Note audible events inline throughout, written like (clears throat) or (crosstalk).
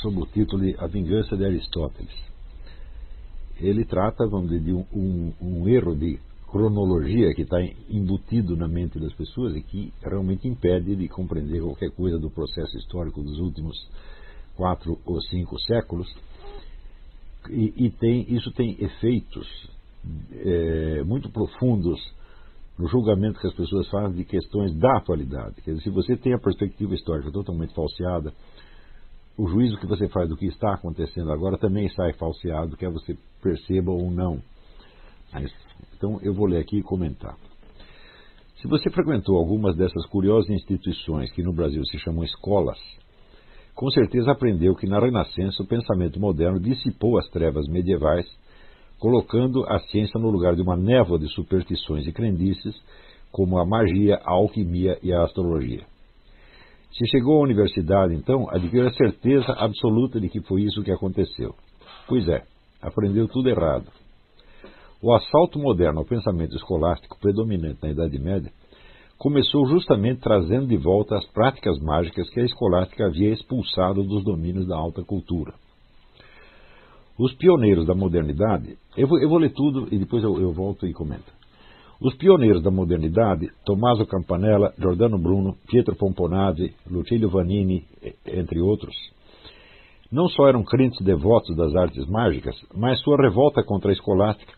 sob o título de A Vingança de Aristóteles. Ele trata, vamos dizer, de um, um, um erro de cronologia que está embutido na mente das pessoas e que realmente impede de compreender qualquer coisa do processo histórico dos últimos quatro ou cinco séculos. E, e tem, isso tem efeitos é, muito profundos no julgamento que as pessoas fazem de questões da atualidade. Quer dizer, se você tem a perspectiva histórica totalmente falseada, o juízo que você faz do que está acontecendo agora também sai falseado, quer você perceba ou não. Então eu vou ler aqui e comentar. Se você frequentou algumas dessas curiosas instituições que no Brasil se chamam escolas, com certeza aprendeu que na Renascença o pensamento moderno dissipou as trevas medievais, colocando a ciência no lugar de uma névoa de superstições e crendices, como a magia, a alquimia e a astrologia. Se chegou à universidade, então, adquiriu a certeza absoluta de que foi isso que aconteceu. Pois é, aprendeu tudo errado. O assalto moderno ao pensamento escolástico predominante na Idade Média começou justamente trazendo de volta as práticas mágicas que a escolástica havia expulsado dos domínios da alta cultura. Os pioneiros da modernidade, eu vou, eu vou ler tudo e depois eu, eu volto e comento. Os pioneiros da modernidade, Tommaso Campanella, Giordano Bruno, Pietro Pomponazzi, Lucilio Vanini, entre outros, não só eram crentes devotos das artes mágicas, mas sua revolta contra a escolástica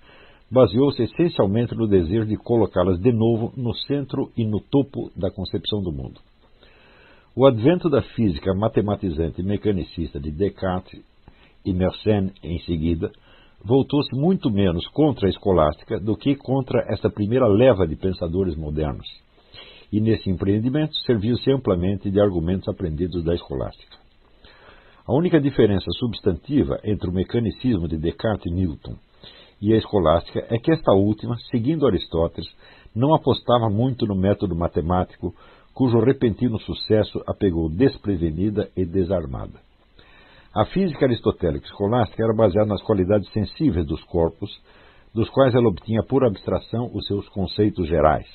baseou-se essencialmente no desejo de colocá-las de novo no centro e no topo da concepção do mundo. O advento da física matematizante e mecanicista de Descartes e Mersenne em seguida voltou-se muito menos contra a escolástica do que contra esta primeira leva de pensadores modernos. E nesse empreendimento serviu-se amplamente de argumentos aprendidos da escolástica. A única diferença substantiva entre o mecanicismo de Descartes e Newton e a escolástica é que esta última, seguindo Aristóteles, não apostava muito no método matemático, cujo repentino sucesso a pegou desprevenida e desarmada. A física aristotélica escolástica era baseada nas qualidades sensíveis dos corpos, dos quais ela obtinha por abstração os seus conceitos gerais.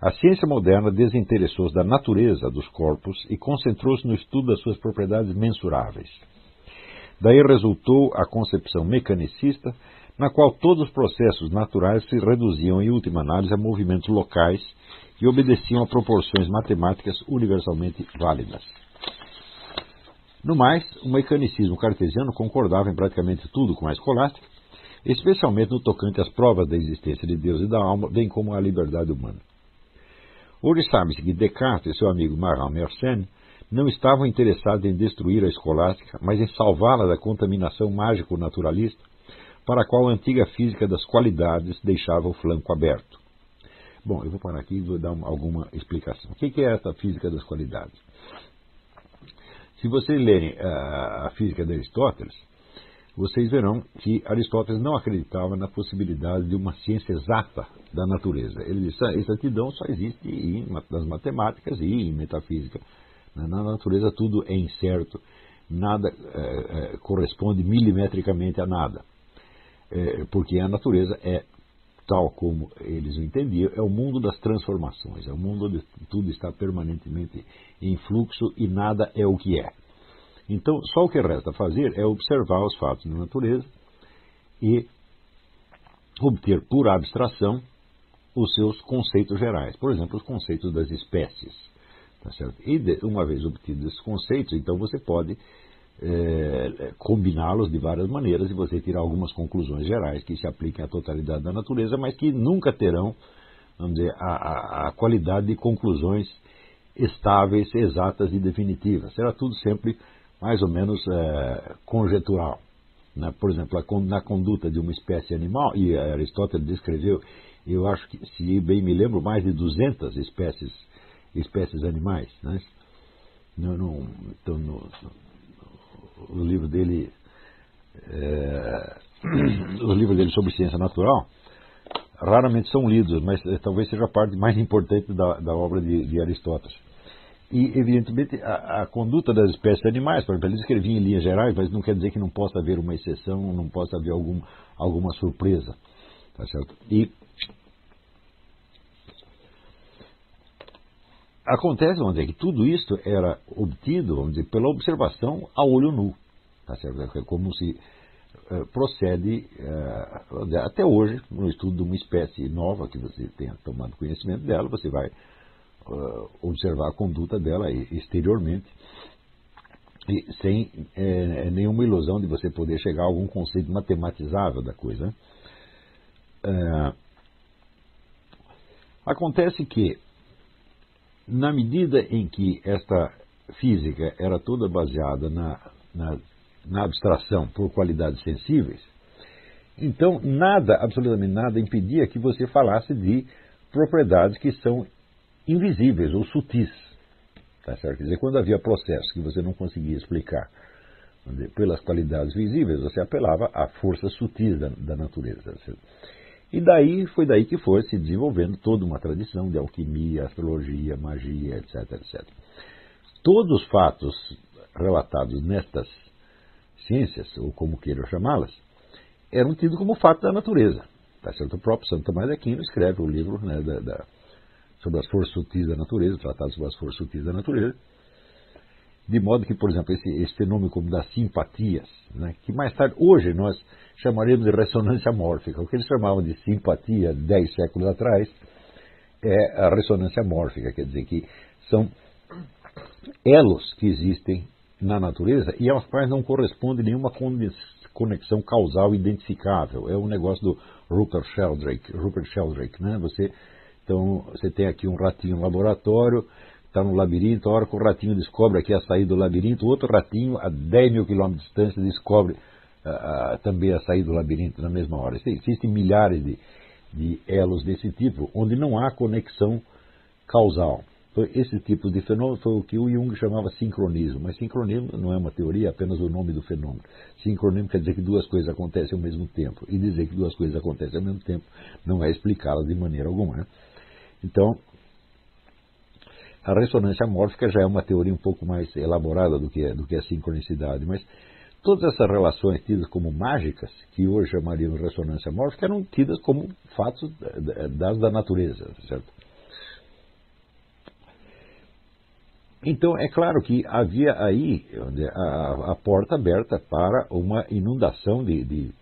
A ciência moderna desinteressou-se da natureza dos corpos e concentrou-se no estudo das suas propriedades mensuráveis. Daí resultou a concepção mecanicista na qual todos os processos naturais se reduziam, em última análise, a movimentos locais e obedeciam a proporções matemáticas universalmente válidas. No mais, o mecanicismo cartesiano concordava em praticamente tudo com a escolástica, especialmente no tocante às provas da existência de Deus e da alma, bem como à liberdade humana. Hoje sabe-se que Descartes e seu amigo Marin Mersenne não estavam interessados em destruir a escolástica, mas em salvá-la da contaminação mágico-naturalista para a qual a antiga física das qualidades deixava o flanco aberto. Bom, eu vou parar aqui e vou dar uma, alguma explicação. O que é essa física das qualidades? Se vocês lerem a, a física de Aristóteles, vocês verão que Aristóteles não acreditava na possibilidade de uma ciência exata da natureza. Ele disse que a exatidão só existe em, nas matemáticas e em metafísica. Na natureza tudo é incerto, nada é, é, corresponde milimetricamente a nada é, porque a natureza é, tal como eles o entendiam, é o mundo das transformações, é o mundo onde tudo está permanentemente em fluxo e nada é o que é. Então, só o que resta fazer é observar os fatos da natureza e obter por abstração os seus conceitos gerais, por exemplo, os conceitos das espécies. Tá e uma vez obtidos esses conceitos, então você pode é, combiná-los de várias maneiras e você tirar algumas conclusões gerais que se apliquem à totalidade da natureza, mas que nunca terão, vamos dizer, a, a, a qualidade de conclusões estáveis, exatas e definitivas. Será tudo sempre mais ou menos é, conjetural. Né? Por exemplo, na conduta de uma espécie animal, e Aristóteles descreveu, eu acho que, se bem me lembro, mais de 200 espécies, espécies animais. Né? No, no, então, no, o livro dele, é, (clears throat) os livros dele sobre ciência natural, raramente são lidos, mas é, talvez seja a parte mais importante da, da obra de, de Aristóteles. E, evidentemente, a, a, conduta das espécies animais, por exemplo, ele escrevia em linhas gerais, mas não quer dizer que não possa haver uma exceção, não possa haver algum, alguma surpresa. Tá certo? E acontece, vamos dizer, que tudo isto era obtido, vamos dizer, pela observação a olho nu. Tá certo? É como se uh, procede uh, até hoje, no estudo de uma espécie nova que você tenha tomado conhecimento dela, você vai uh, observar a conduta dela exteriormente e sem é, nenhuma ilusão de você poder chegar a algum conceito matematizável da coisa. Né? Acontece que, na medida em que esta física era toda baseada na, na, na abstração por qualidades sensíveis, então nada, absolutamente nada, impedia que você falasse de propriedades que são invisíveis ou sutis. Tá certo? Quer dizer, quando havia processos que você não conseguia explicar pelas qualidades visíveis, você apelava a forças sutis da, da natureza. Tá e daí foi daí que foi se desenvolvendo toda uma tradição de alquimia, astrologia, magia, etc, etc. Todos os fatos relatados nestas ciências, ou como queiram chamá-las, eram tidos como fato da natureza. Tá certo? O próprio Santo Tomás de Aquino escreve o livro né, da, da sobre as forças sutis da natureza, tratado sobre as forças sutis da natureza, de modo que, por exemplo, esse, esse fenômeno como das simpatias, né, que mais tarde, hoje, nós chamaríamos de ressonância mórfica. O que eles chamavam de simpatia dez séculos atrás é a ressonância mórfica, quer dizer que são elos que existem na natureza e aos quais não corresponde nenhuma conexão causal identificável. É um negócio do Rupert Sheldrake, Rupert Sheldrake, né? Você então, você tem aqui um ratinho no laboratório, está no labirinto, a hora que o ratinho descobre aqui a saída do labirinto, outro ratinho, a 10 mil quilômetros de distância, descobre uh, uh, também a saída do labirinto na mesma hora. Existem milhares de, de elos desse tipo, onde não há conexão causal. Então, esse tipo de fenômeno foi o que o Jung chamava sincronismo. Mas sincronismo não é uma teoria, é apenas o nome do fenômeno. Sincronismo quer dizer que duas coisas acontecem ao mesmo tempo. E dizer que duas coisas acontecem ao mesmo tempo não é explicá-las de maneira alguma. Né? Então, a ressonância mórfica já é uma teoria um pouco mais elaborada do que, do que a sincronicidade, mas todas essas relações tidas como mágicas, que hoje chamaríamos ressonância mórfica, eram tidas como fatos das da natureza, certo? Então, é claro que havia aí a, a porta aberta para uma inundação de, de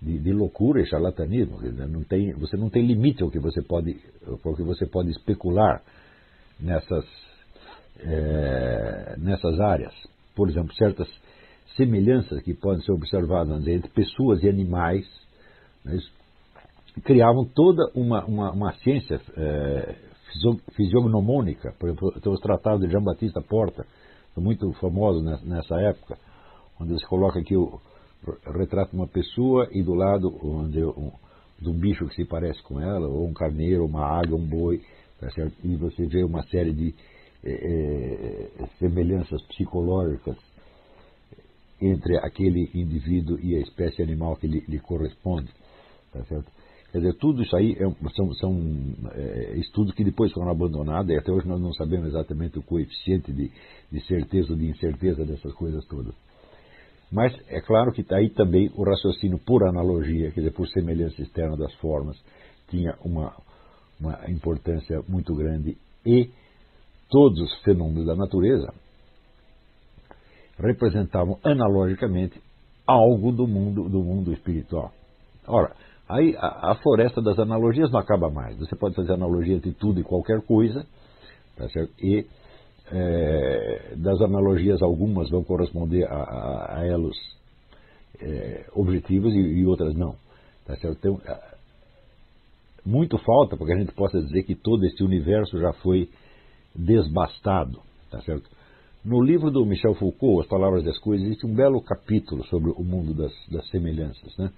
de, de loucura e charlatanismo. Não tem, você não tem limite ao que você pode, ao que você pode especular nessas, é, nessas áreas. Por exemplo, certas semelhanças que podem ser observadas entre pessoas e animais né, criavam toda uma, uma, uma ciência é, fisiognomônica. Por exemplo, tem os tratados de Jean Batista Porta, muito famosos nessa época, onde se coloca aqui o, retrata uma pessoa e do lado onde um, de um bicho que se parece com ela, ou um carneiro, uma águia, um boi, tá certo? e você vê uma série de é, semelhanças psicológicas entre aquele indivíduo e a espécie animal que lhe, lhe corresponde. Tá certo? Quer dizer, tudo isso aí é, são, são é, estudos que depois foram abandonados e até hoje nós não sabemos exatamente o coeficiente de, de certeza ou de incerteza dessas coisas todas. Mas é claro que aí também o raciocínio por analogia, quer dizer, por semelhança externa das formas, tinha uma, uma importância muito grande e todos os fenômenos da natureza representavam analogicamente algo do mundo do mundo espiritual. Ora, aí a, a, floresta das analogias não acaba mais. Você pode fazer analogia de tudo e qualquer coisa, tá? E é, das analogias, algumas vão corresponder a, a, a elos é, objetivos e, e, outras não. Tá certo? Então, muito falta para que a gente possa dizer que todo esse universo já foi desbastado. Tá certo? No livro do Michel Foucault, As Palavras das Coisas, existe um belo capítulo sobre o mundo das, das semelhanças. Né?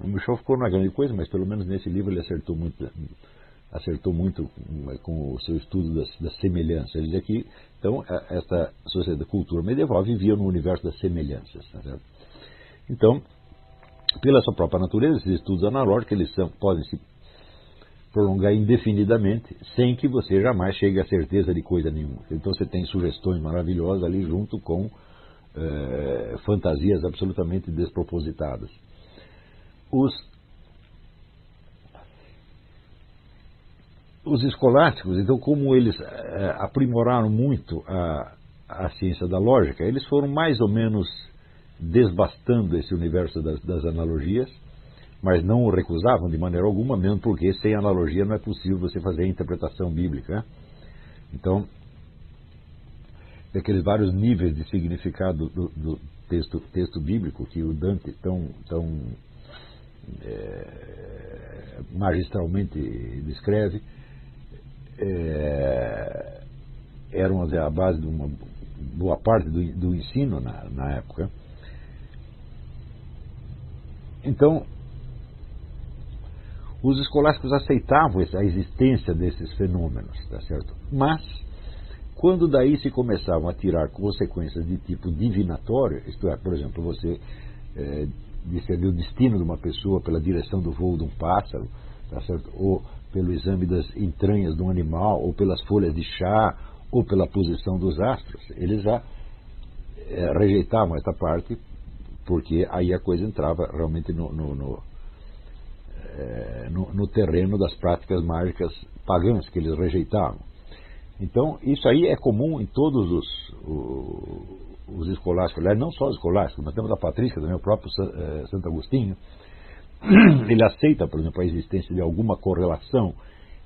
O Michel Foucault não é grande coisa, mas pelo menos nesse livro ele acertou muito acertou muito com o seu estudo das, das semelhanças. Ele diz aqui, então, esta sociedade, cultura medieval vivia no universo das semelhanças. Tá então, pela sua própria natureza, esses estudos analógicos eles são, podem se prolongar indefinidamente sem que você jamais chegue à certeza de coisa nenhuma. Então você tem sugestões maravilhosas ali junto com é, fantasias absolutamente despropositadas. Os os escolásticos, então, como eles é, aprimoraram muito a, a ciência da lógica, eles foram mais ou menos desbastando esse universo das, das analogias, mas não o recusavam de maneira alguma, mesmo porque sem analogia não é possível você fazer a interpretação bíblica. Né? Então, daqueles vários níveis de significado do, do texto, texto bíblico que o Dante tão, tão é, magistralmente descreve, é, eram a base de uma boa parte do, do ensino na, na época. Então, os escolásticos aceitavam a existência desses fenômenos, tá certo? Mas, quando daí se começavam a tirar consequências de tipo divinatório, isto é, por exemplo, você é, discernir o destino de uma pessoa pela direção do voo de um pássaro, tá certo? ou pelo exame das entranhas de um animal, ou pelas folhas de chá, ou pela posição dos astros, eles já é, rejeitavam essa parte, porque aí a coisa entrava realmente no, no, no, é, no, no terreno das práticas mágicas pagãs que eles rejeitavam. Então, isso aí é comum em todos os, os escolásticos, aliás, não só os escolásticos, mas temos a patrística também, o próprio eh, Santo Agostinho, (clears throat) ele aceita, por exemplo, a existência de alguma correlação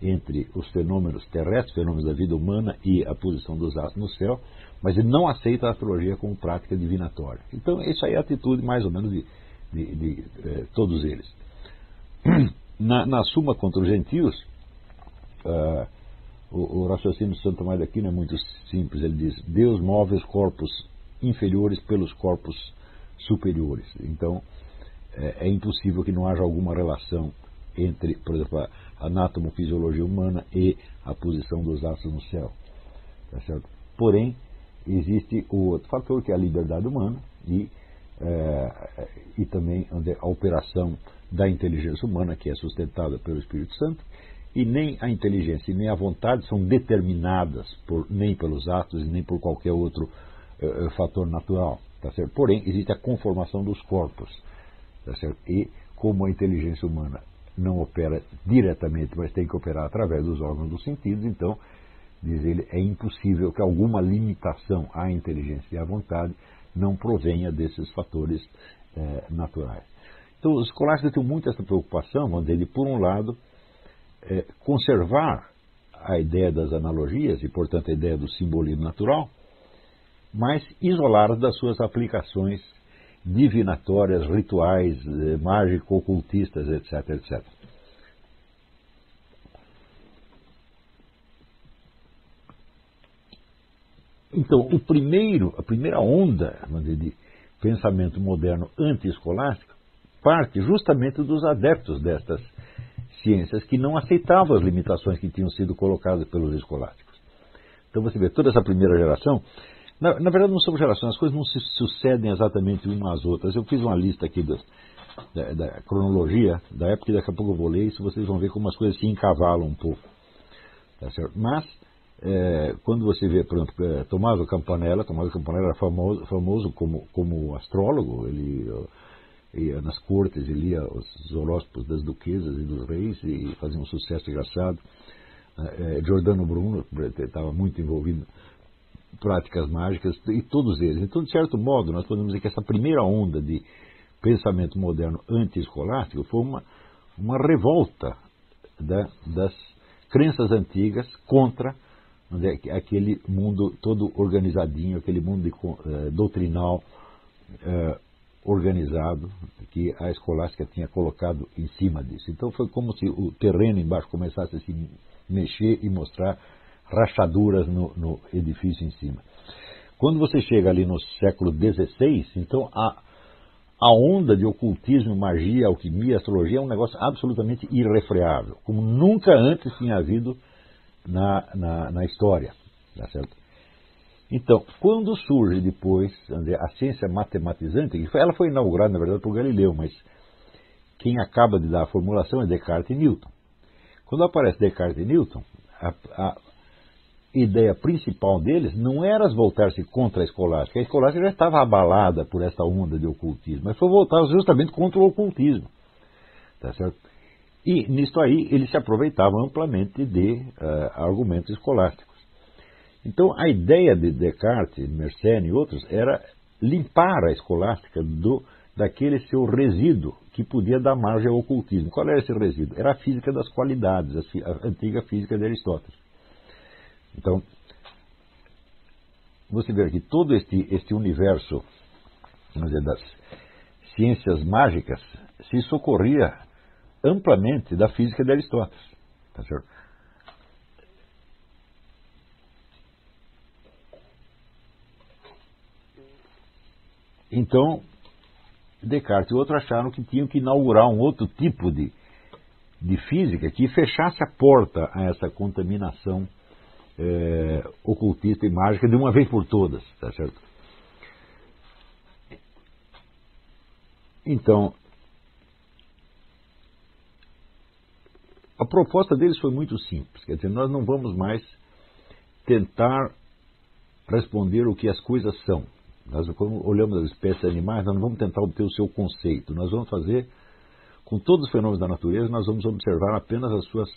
entre os fenômenos terrestres, fenômenos da vida humana e a posição dos astros no céu, mas ele não aceita a astrologia como prática divinatória. Então, isso aí é a atitude mais ou menos de, de, de eh, todos eles. (clears throat) Na, na, Suma contra os Gentios, uh, o, o, raciocínio de Santo Tomás de Aquino é muito simples. Ele diz: Deus move os corpos inferiores pelos corpos superiores. Então, é, é impossível que não haja alguma relação entre, por exemplo, a anatomofisiologia humana e a posição dos astros no céu. Tá certo? Porém, existe o outro fator que é a liberdade humana e, é, e também a operação da inteligência humana, que é sustentada pelo Espírito Santo, e nem a inteligência e nem a vontade são determinadas por, nem pelos atos e nem por qualquer outro uh, fator natural. Tá certo? Porém, existe a conformação dos corpos. Tá certo? E como a inteligência humana não opera diretamente, mas tem que operar através dos órgãos dos sentidos, então, diz ele, é impossível que alguma limitação à inteligência e à vontade não provenha desses fatores eh, naturais. Então, os escolásticos têm muito essa preocupação, vamos dizer, de, por um lado, eh, conservar a ideia das analogias e, portanto, a ideia do simbolismo natural, mas isolá-las das suas aplicações divinatórias, rituais, eh, mágico-ocultistas, etc, etc. Então, o primeiro, a primeira onda dizer, de pensamento moderno anti-escolástico parte justamente dos adeptos destas ciências que não aceitavam as limitações que tinham sido colocadas pelos escolásticos. Então você vê, toda essa primeira geração na, na, verdade, não são gerações, as coisas não se sucedem exatamente umas às outras. Eu fiz uma lista aqui da, da, cronologia da época e daqui a pouco eu vou ler isso, vocês vão ver como as coisas se encavalam um pouco. Tá Mas, é, quando você vê, por exemplo, é, Tommaso Campanella, Tommaso Campanella era famoso, famoso como, como astrólogo, ele ia nas cortes e lia os horóscopos das duquesas e dos reis e fazia um sucesso engraçado. É, Giordano Bruno estava muito envolvido práticas mágicas e todos eles. Então, de certo modo, nós podemos dizer que essa primeira onda de pensamento moderno anti-escolástico foi uma, uma revolta da, das crenças antigas contra é, aquele mundo todo organizadinho, aquele mundo de, uh, doutrinal uh, organizado que a escolástica tinha colocado em cima disso. Então foi como se o terreno embaixo começasse a se mexer e mostrar rachaduras no, no edifício em cima. Quando você chega ali no século XVI, então a, a onda de ocultismo, magia, alquimia, astrologia é um negócio absolutamente irrefreável, como nunca antes tinha havido na, na, na história. Tá certo? Então, quando surge depois a ciência matematizante, ela foi inaugurada, na verdade, por Galileu, mas quem acaba de dar a formulação é Descartes e Newton. Quando aparece Descartes e Newton, a, a, ideia principal deles não era voltar-se contra a escolástica. A escolástica já estava abalada por essa onda de ocultismo, mas foi voltar justamente contra o ocultismo. Tá certo? E nisto aí ele se aproveitava amplamente de uh, argumentos escolásticos. Então a ideia de Descartes, Mersenne e outros era limpar a escolástica do, daquele seu resíduo que podia dar margem ao ocultismo. Qual era esse resíduo? Era a física das qualidades, a antiga física de Aristóteles. Então, você vê que todo este, este universo dizer, das ciências mágicas se socorria amplamente da física de Aristóteles. Tá certo? Então, Descartes e outros acharam que tinham que inaugurar um outro tipo de, de física que fechasse a porta a essa contaminação é, ocultista e mágica de uma vez por todas, tá certo? Então, a proposta deles foi muito simples, quer dizer, nós não vamos mais tentar responder o que as coisas são. Nós, quando olhamos as espécies animais, nós não vamos tentar obter o seu conceito. Nós vamos fazer, com todos os fenômenos da natureza, nós vamos observar apenas as suas,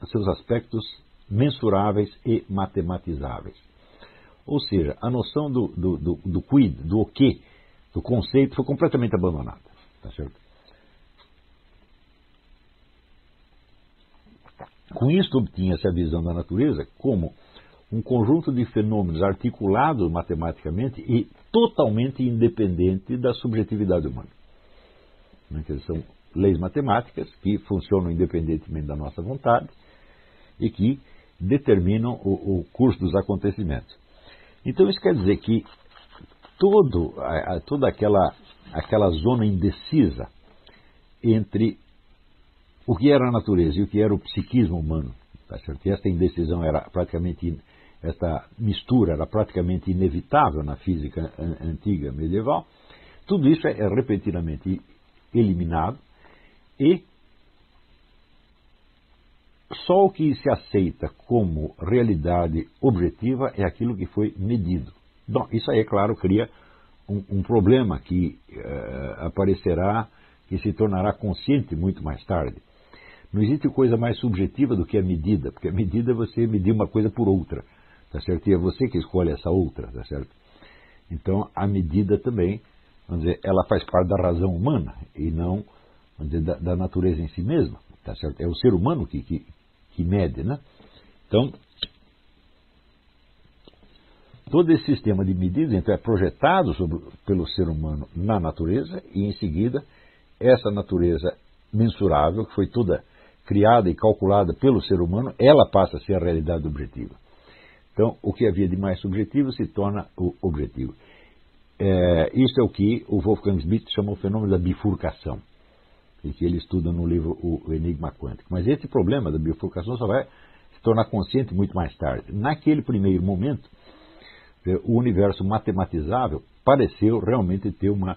os seus aspectos mensuráveis e matematizáveis. Ou seja, a noção do, do, do, do quid, do o que, do conceito, foi completamente abandonada. Tá certo? Com isso, obtinha-se a visão da natureza como um conjunto de fenômenos articulados matematicamente e totalmente independente da subjetividade humana. Né, são leis matemáticas que funcionam independentemente da nossa vontade e que determinam o, o curso dos acontecimentos. Então isso quer dizer que todo, toda aquela, aquela zona indecisa entre o que era a natureza e o que era o psiquismo humano, tá certo? E esta indecisão era praticamente esta mistura era praticamente inevitável na física antiga medieval, tudo isso é, é repentinamente eliminado e só o que se aceita como realidade objetiva é aquilo que foi medido. Bom, isso aí, é claro, cria um, um problema que uh, aparecerá, que se tornará consciente muito mais tarde. Não existe coisa mais subjetiva do que a medida, porque a medida é você medir uma coisa por outra. Tá certo? E é você que escolhe essa outra, tá certo? Então, a medida também, vamos dizer, ela faz parte da razão humana e não, vamos dizer, da, da natureza em si mesma, tá certo? É o ser humano que, que, que mede, né? Então, todo esse sistema de medidas então, é projetado sobre, pelo ser humano na natureza e, em seguida, essa natureza mensurável, que foi toda criada e calculada pelo ser humano, ela passa a ser a realidade objetiva. Então, o que havia de mais subjetivo se torna o objetivo. É, isso é o que o Wolfgang Schmidt chama o fenômeno da bifurcação, e que ele estuda no livro O Enigma Quântico. Mas esse problema da bifurcação só vai se tornar consciente muito mais tarde. Naquele primeiro momento, é, o universo matematizável pareceu realmente ter uma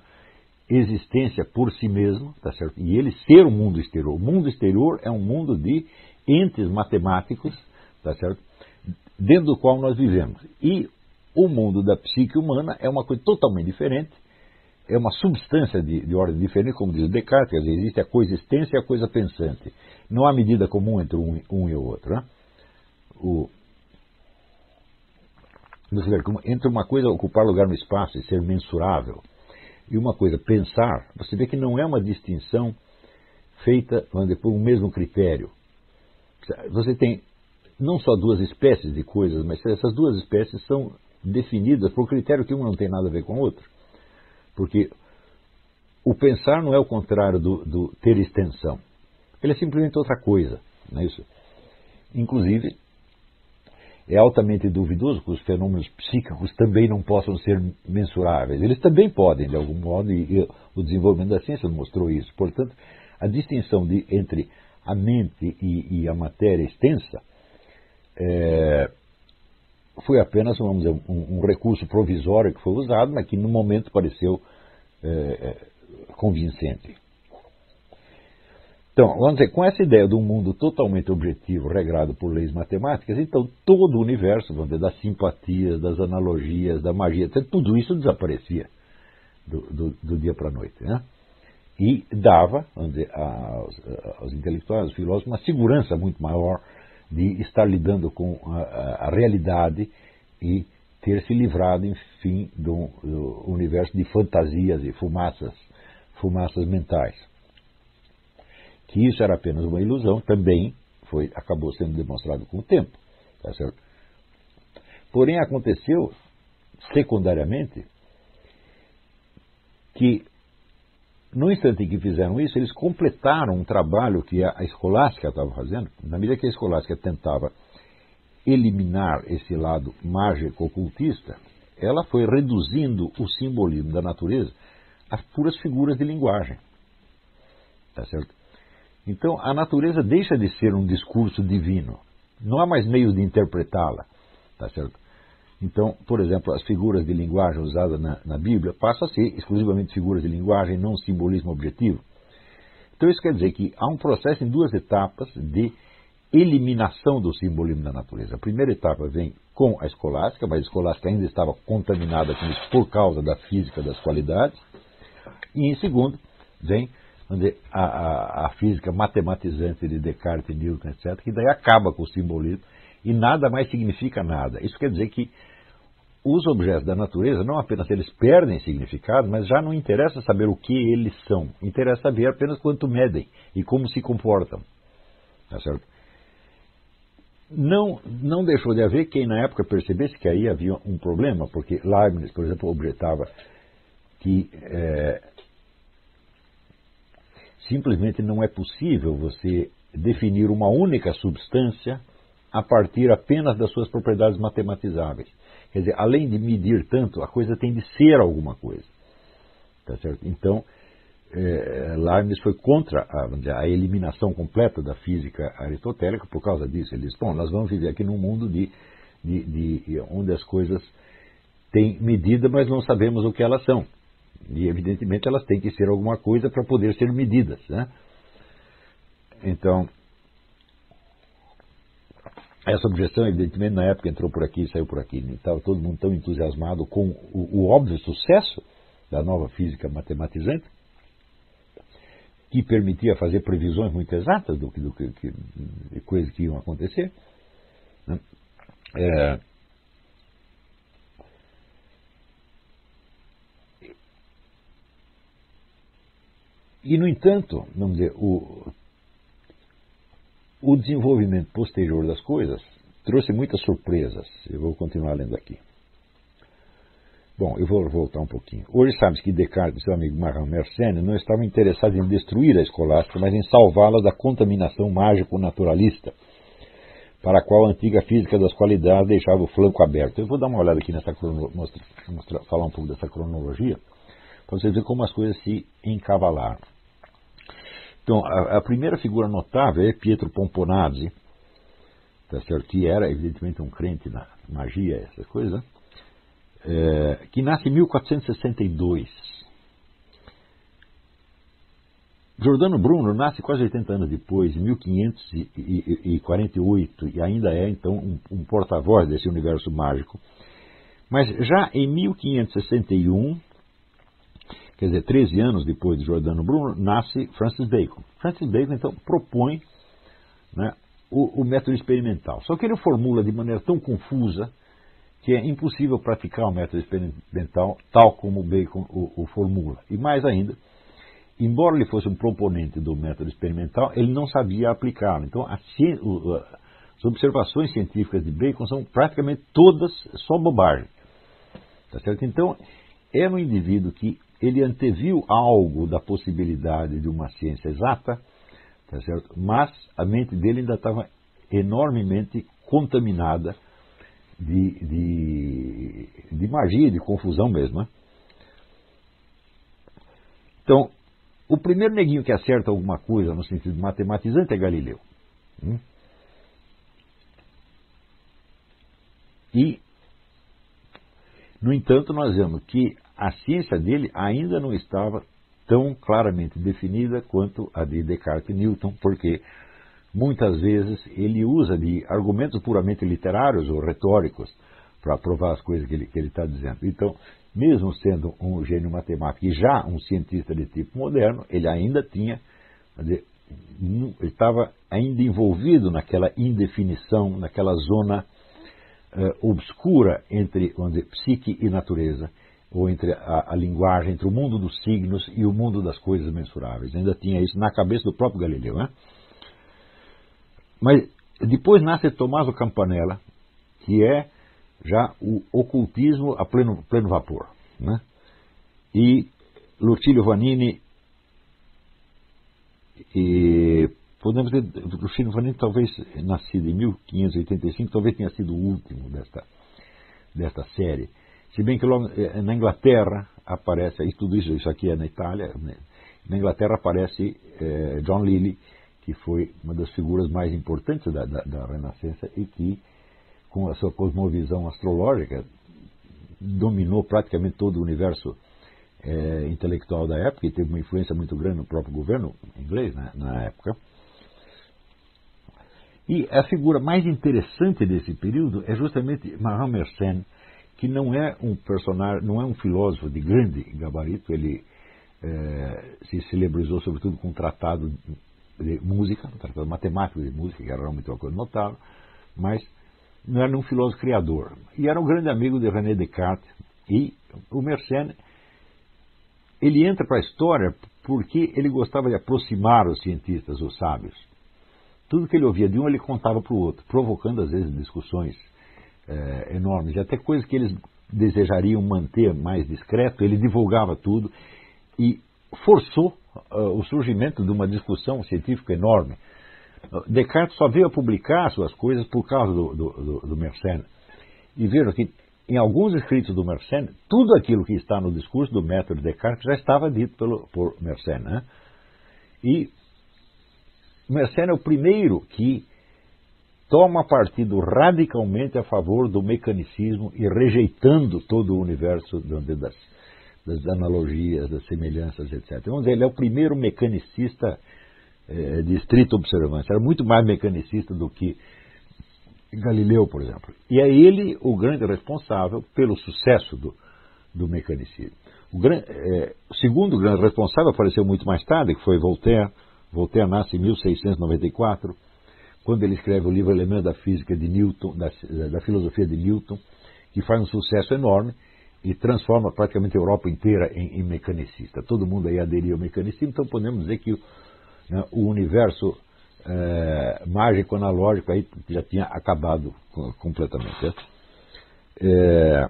existência por si mesmo, tá certo? E ele ser o mundo exterior. O mundo exterior é um mundo de entes matemáticos, tá certo? dentro do qual nós vivemos. E o mundo da psique humana é uma coisa totalmente diferente, é uma substância de, de ordem diferente, como diz Descartes, quer dizer, existe a coexistência e a coisa pensante. Não há medida comum entre um, um e o outro. Né? O, entre uma coisa ocupar lugar no espaço e ser mensurável, e uma coisa pensar, você vê que não é uma distinção feita por um mesmo critério. Você tem não só duas espécies de coisas, mas essas duas espécies são definidas por critério que uma não tem nada a ver com a outra. Porque o pensar não é o contrário do, do ter extensão. Ele é simplesmente outra coisa. Não é isso? Inclusive, é altamente duvidoso que os fenômenos psíquicos também não possam ser mensuráveis. Eles também podem, de algum modo, e, o desenvolvimento da ciência mostrou isso. Portanto, a distinção de, entre a mente e, e a matéria extensa é, foi apenas, vamos dizer, um, um, recurso provisório que foi usado, mas que no momento pareceu é, é, convincente. Então, vamos dizer, com essa ideia de um mundo totalmente objetivo, regrado por leis matemáticas, então todo o universo, vamos dizer, das simpatias, das analogias, da magia, tudo isso desaparecia do, do, do dia para a noite. Né? e dava dizer, aos, aos, intelectuais, aos filósofos, uma segurança muito maior de estar lidando com a, a realidade e ter se livrado, enfim, do, do, universo de fantasias e fumaças, fumaças mentais. Que isso era apenas uma ilusão, também foi, acabou sendo demonstrado com o tempo. Tá? Porém, aconteceu secundariamente que no instante em que fizeram isso, eles completaram um trabalho que a escolástica estava fazendo, na medida que a escolástica tentava eliminar esse lado mágico-ocultista, ela foi reduzindo o simbolismo da natureza às puras figuras de linguagem. Tá certo? Então, a natureza deixa de ser um discurso divino. Não há mais meios de interpretá-la. Tá certo? Então, por exemplo, as figuras de linguagem usadas na, na Bíblia passam a ser exclusivamente figuras de linguagem, não simbolismo objetivo. Então, isso quer dizer que há um processo em duas etapas de eliminação do simbolismo da natureza. A primeira etapa vem com a escolástica, mas a escolástica ainda estava contaminada com isso por causa da física das qualidades. E em segundo, vem a, a, a física matematizante de Descartes, Newton, etc., que daí acaba com o simbolismo e nada mais significa nada. Isso quer dizer que os objetos da natureza, não apenas eles perdem significado, mas já não interessa saber o que eles são. Interessa saber apenas quanto medem e como se comportam. Tá certo? Não, não deixou de haver quem na época percebesse que aí havia um problema, porque Leibniz, por exemplo, objetava que é, simplesmente não é possível você definir uma única substância a partir apenas das suas propriedades matematizáveis. Quer dizer, além de medir tanto, a coisa tem de ser alguma coisa. Tá certo? Então, é, Leibniz foi contra a, a, eliminação completa da física aristotélica por causa disso. Ele disse: bom, nós vamos viver aqui num mundo de, de, de, onde as coisas têm medida, mas não sabemos o que elas são. E, evidentemente, elas têm que ser alguma coisa para poder ser medidas. Né? Então, essa objeção, evidentemente, na época entrou por aqui e saiu por aqui. Estava todo mundo tão entusiasmado com o, o óbvio sucesso da nova física matematizante, que permitia fazer previsões muito exatas do, do que, de coisas que iam acontecer. Né? É, e, no entanto, vamos dizer, o, o desenvolvimento posterior das coisas trouxe muitas surpresas. Eu vou continuar lendo aqui. Bom, eu vou voltar um pouquinho. Hoje sabe que Descartes e seu amigo Marin Mersenne não estavam interessados em destruir a escolástica, mas em salvá-la da contaminação mágico-naturalista, para a qual a antiga física das qualidades deixava o flanco aberto. Eu vou dar uma olhada aqui nessa cronologia, falar um pouco dessa cronologia, para vocês verem como as coisas se encavalaram. Então, a, a, primeira figura notável é Pietro Pomponazzi, tá certo? que era, evidentemente, um crente na magia, essas coisas, é, que nasce em 1462. Giordano Bruno nasce quase 80 anos depois, em 1548, e ainda é, então, um, um porta-voz desse universo mágico. Mas já em 1561, quer dizer, 13 anos depois de Giordano Bruno, nasce Francis Bacon. Francis Bacon, então, propõe né, o, o, método experimental. Só que ele formula de maneira tão confusa que é impossível praticar o método experimental tal como Bacon o, o formula. E mais ainda, embora ele fosse um proponente do método experimental, ele não sabia aplicá-lo. Então, a, as observações científicas de Bacon são praticamente todas só bobagem. Tá certo? Então, é um indivíduo que ele anteviu algo da possibilidade de uma ciência exata, tá certo? mas a mente dele ainda estava enormemente contaminada de, de, de magia, de confusão mesmo. Né? Então, o primeiro neguinho que acerta alguma coisa no sentido matematizante é Galileu. Hum? E, no entanto, nós vemos que a ciência dele ainda não estava tão claramente definida quanto a de Descartes e Newton, porque muitas vezes ele usa de argumentos puramente literários ou retóricos para provar as coisas que ele está dizendo. Então, mesmo sendo um gênio matemático e já um cientista de tipo moderno, ele ainda tinha, estava ainda envolvido naquela indefinição, naquela zona uh, obscura entre, dizer, psique e natureza, ou entre a, a, linguagem, entre o mundo dos signos e o mundo das coisas mensuráveis. Ainda tinha isso na cabeça do próprio Galileu. Né? Mas depois nasce Tommaso Campanella, que é já o ocultismo a pleno, pleno vapor. Né? E Lucílio Vanini, e podemos dizer, Lucílio Vanini talvez nascido em 1585, talvez tenha sido o último desta, desta série. Se bem que logo, eh, na Inglaterra aparece, e tudo isso, isso aqui é na Itália, né? na Inglaterra aparece eh, John Lilly, que foi uma das figuras mais importantes da, da, da Renascença e que com a sua cosmovisão astrológica, dominou praticamente todo o universo é, intelectual da época e teve uma influência muito grande no próprio governo inglês né, na época. E a figura mais interessante desse período é justamente Mahan Mersenne, que não é um personagem, não é um filósofo de grande gabarito, ele é, se celebrizou sobretudo com um tratado de música, um tratado matemático de música, que era realmente uma coisa notável, mas não era um filósofo criador. E era um grande amigo de René Descartes. E o Mersenne, ele entra para a história porque ele gostava de aproximar os cientistas, os sábios. Tudo que ele ouvia de um, ele contava para o outro, provocando às vezes discussões é, enormes. Até coisas que eles desejariam manter mais discreto, ele divulgava tudo e forçou uh, o surgimento de uma discussão científica enorme Descartes só veio a publicar suas coisas por causa do, do, do, do Mersenne. E viram que em alguns escritos do Mersenne, tudo aquilo que está no discurso do método de Descartes já estava dito pelo, por Mersenne. Né? E Mersenne é o primeiro que toma partido radicalmente a favor do mecanicismo e rejeitando todo o universo das, das analogias, das semelhanças, etc. Vamos dizer, ele é o primeiro mecanicista é, de estrita observância. Era muito mais mecanicista do que Galileu, por exemplo. E é ele o grande responsável pelo sucesso do, do mecanicismo. O, gran, é, o segundo grande responsável apareceu muito mais tarde, que foi Voltaire. Voltaire nasce em 1694, quando ele escreve o livro Elementos da Física de Newton, da, da Filosofia de Newton, que faz um sucesso enorme e transforma praticamente a Europa inteira em, em mecanicista. Todo mundo aí aderiu ao mecanicismo, então podemos dizer que né, o universo é, mágico analógico aí já tinha acabado completamente. É,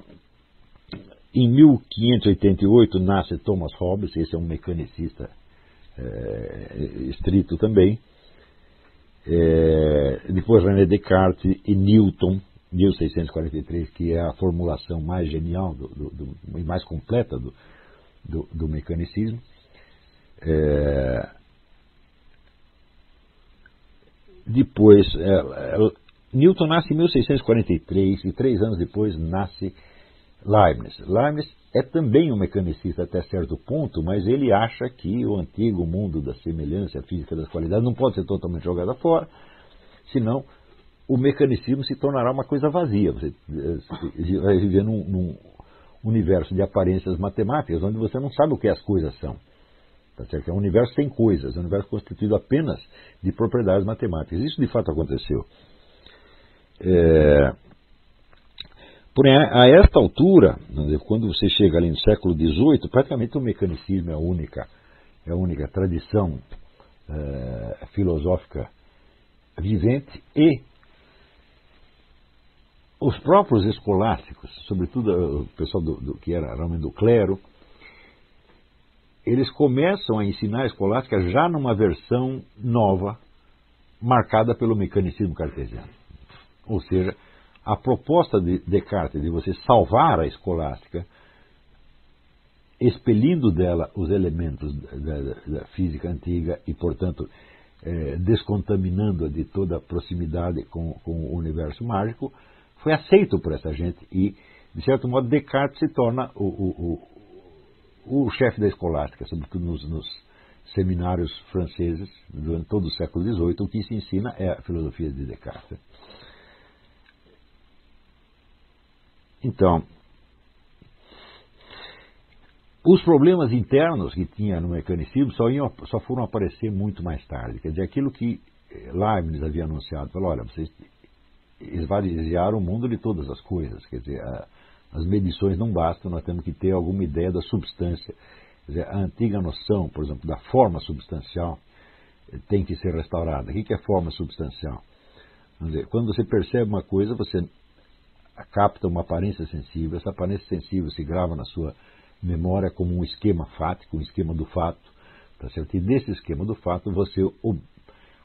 em 1588 nasce Thomas Hobbes, esse é um mecanicista é, estrito também. É, depois René Descartes e Newton, 1643, que é a formulação mais genial e mais completa do, do, do mecanicismo. É, Depois, é, é, Newton nasce em 1643 e três anos depois nasce Leibniz. Leibniz é também um mecanicista até certo ponto, mas ele acha que o antigo mundo da semelhança, física das qualidades, não pode ser totalmente jogada fora, senão o mecanicismo se tornará uma coisa vazia. Você eh, vai viver num, num universo de aparências matemáticas, onde você não sabe o que as coisas são. Tá certo? É um universo sem coisas, é um universo constituído apenas de propriedades matemáticas. Isso de fato aconteceu. É... Porém, a esta altura, quando você chega ali no século XVIII, praticamente o mecanicismo é a única, é a única tradição é, filosófica vivente e os próprios escolásticos, sobretudo o pessoal do, do que era realmente do clero, eles começam a ensinar a escolástica já numa versão nova, marcada pelo mecanicismo cartesiano. Ou seja, a proposta de Descartes de você salvar a escolástica, expelindo dela os elementos da, da, física antiga e, portanto, é, descontaminando-a de toda proximidade com, com o universo mágico, foi aceito por essa gente e, de certo modo, Descartes se torna o, o, o chefe da escolástica, sobretudo nos, nos, seminários franceses, durante todo o século XVIII, o que se ensina é a filosofia de Descartes. Então, Os problemas internos que tinha no mecanicismo só, iam, só foram aparecer muito mais tarde. Quer dizer, aquilo que eh, Leibniz havia anunciado, falou, olha, vocês esvaziaram o mundo de todas as coisas. Quer dizer, a, as medições não bastam, nós temos que ter alguma ideia da substância. Quer dizer, a antiga noção, por exemplo, da forma substancial eh, tem que ser restaurada. O que é forma substancial? Dizer, quando você percebe uma coisa, você capta uma aparência sensível, essa aparência sensível se grava na sua memória como um esquema fático, um esquema do fato, tá certo? E desse esquema do fato você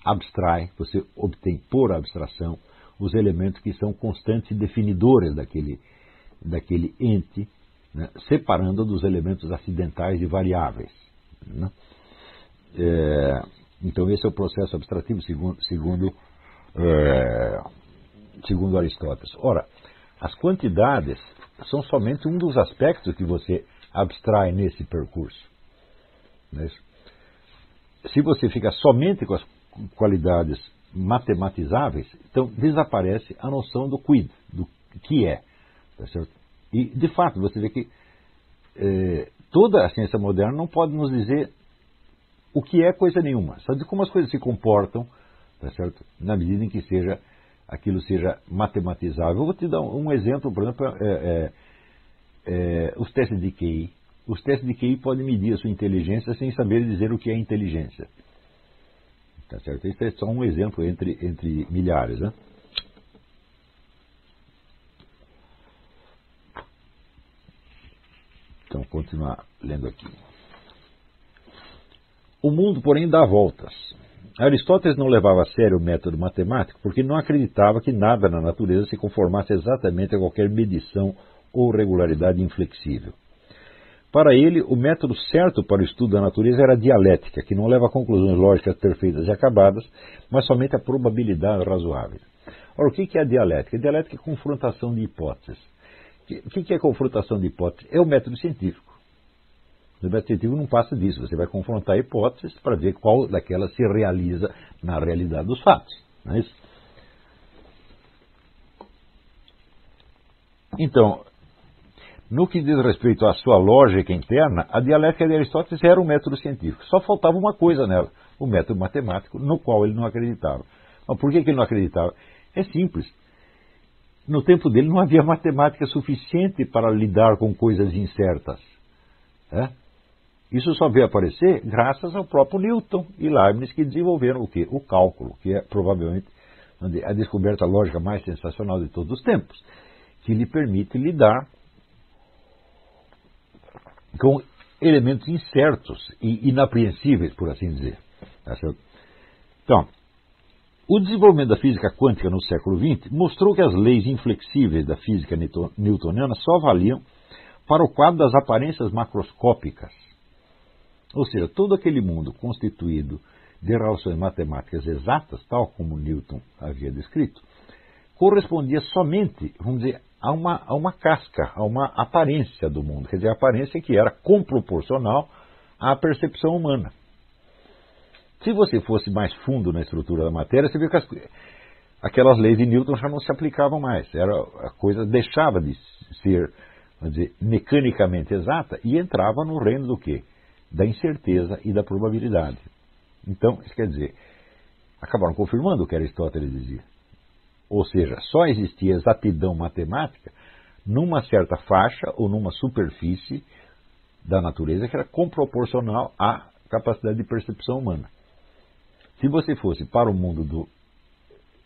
abstrai, você obtém por abstração os elementos que são constantes e definidores daquele, daquele ente, né? separando dos elementos acidentais e variáveis. Né? É, então esse é o processo abstrativo segundo, segundo, é, segundo Aristóteles. Ora, as quantidades são somente um dos aspectos que você abstrai nesse percurso. É Se você fica somente com as qualidades matematizáveis, então desaparece a noção do quid, do que é. Tá e, de fato, você vê que é, toda a ciência moderna não pode nos dizer o que é coisa nenhuma, só de como as coisas se comportam, tá na medida em que seja aquilo seja matematizável. Eu vou te dar um exemplo, por exemplo, é, é, é, os testes de QI. Os testes de QI podem medir a sua inteligência sem saber dizer o que é inteligência. Tá certo? Isso é só um exemplo entre, entre milhares. Né? Então, continuar lendo aqui. O mundo, porém, dá voltas. Aristóteles não levava a sério o método matemático porque não acreditava que nada na natureza se conformasse exatamente a qualquer medição ou regularidade inflexível. Para ele, o método certo para o estudo da natureza era a dialética, que não leva a conclusões lógicas perfeitas e acabadas, mas somente a probabilidade razoável. Ora, o que é a dialética? A dialética é confrontação de hipóteses. O que é confrontação de hipóteses? É o método científico. O método científico não passa disso. Você vai confrontar hipóteses para ver qual daquelas se realiza na realidade dos fatos. Não é isso? Então, no que diz respeito à sua lógica interna, a dialética de Aristóteles era um método científico. Só faltava uma coisa nela, o método matemático, no qual ele não acreditava. Mas por que ele não acreditava? É simples. No tempo dele não havia matemática suficiente para lidar com coisas incertas. É? Isso só veio aparecer graças ao próprio Newton e Leibniz que desenvolveram o quê? O cálculo, que é provavelmente a descoberta lógica mais sensacional de todos os tempos, que lhe permite lidar com elementos incertos e inapreensíveis, por assim dizer. Tá então, o desenvolvimento da física quântica no século XX mostrou que as leis inflexíveis da física newtoniana só valiam para o quadro das aparências macroscópicas. Ou seja, todo aquele mundo constituído de relações matemáticas exatas, tal como Newton havia descrito, correspondia somente, vamos dizer, a uma, a uma casca, a uma aparência do mundo. Quer dizer, a aparência que era comproporcional à percepção humana. Se você fosse mais fundo na estrutura da matéria, você vê que as, aquelas leis de Newton já não se aplicavam mais. Era, a coisa deixava de ser, vamos dizer, mecanicamente exata e entrava no reino do quê? Da incerteza e da probabilidade. Então, isso quer dizer, acabaram confirmando o que Aristóteles dizia. Ou seja, só existia exatidão matemática numa certa faixa ou numa superfície da natureza que era comproporcional à capacidade de percepção humana. Se você fosse para o mundo do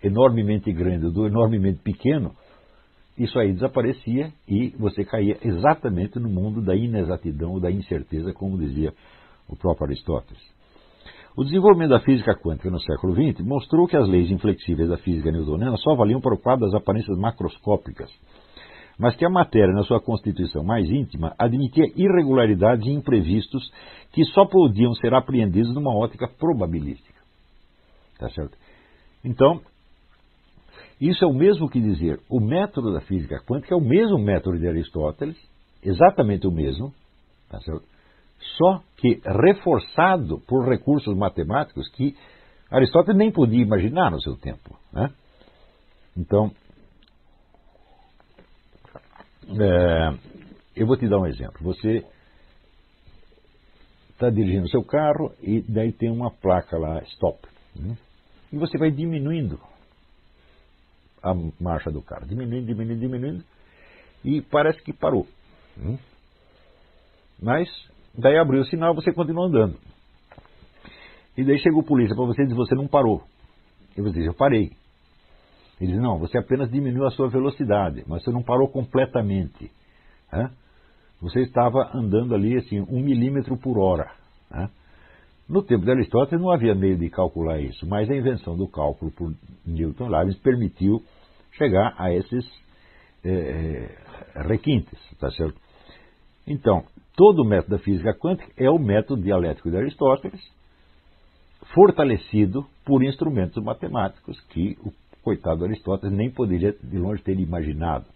enormemente grande, do enormemente pequeno, isso aí desaparecia e você caía exatamente no mundo da inexatidão, da incerteza, como dizia o próprio Aristóteles. O desenvolvimento da física quântica no século XX mostrou que as leis inflexíveis da física newtoniana só valiam para o quadro das aparências macroscópicas, mas que a matéria, na sua constituição mais íntima, admitia irregularidades e imprevistos que só podiam ser apreendidos numa ótica probabilística. Tá certo? Então, isso é o mesmo que dizer, o método da física quântica é o mesmo método de Aristóteles, exatamente o mesmo, tá só que reforçado por recursos matemáticos que Aristóteles nem podia imaginar no seu tempo. Né? Então, é, eu vou te dar um exemplo. Você está dirigindo o seu carro e daí tem uma placa lá, stop. Né? E você vai diminuindo a marcha do carro, diminuindo, diminuindo, diminuindo, e parece que parou. Né? Mas daí abriu o sinal, você continua andando. E daí chegou a polícia para você e diz, você não parou. E você diz, eu parei. Ele diz, não, você apenas diminuiu a sua velocidade, mas você não parou completamente. Você estava andando ali assim, um milímetro por hora. No tempo de Aristóteles não havia meio de calcular isso, mas a invenção do cálculo por Newton Leibniz permitiu chegar a esses é, requintes, tá certo? Então, todo o método da física quântica é o método dialético de Aristóteles, fortalecido por instrumentos matemáticos que o coitado Aristóteles nem poderia de longe ter imaginado.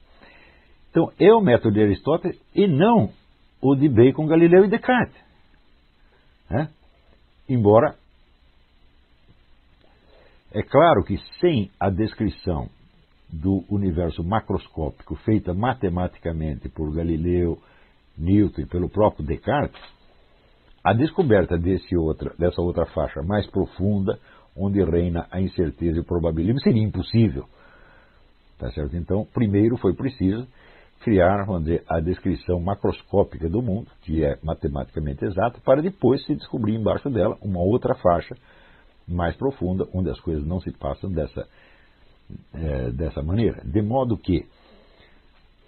Então, é o método de Aristóteles e não o de Bacon, Galileu e Descartes. Né? Embora, é claro que sem a descrição do universo macroscópico feita matematicamente por Galileu, Newton e pelo próprio Descartes, a descoberta outra, dessa outra faixa mais profunda, onde reina a incerteza e o probabilismo, seria impossível. Tá certo? Então, primeiro foi preciso criar vamos dizer, a descrição macroscópica do mundo, que é matematicamente exata, para depois se descobrir embaixo dela uma outra faixa mais profunda, onde as coisas não se passam dessa, é, dessa maneira. De modo que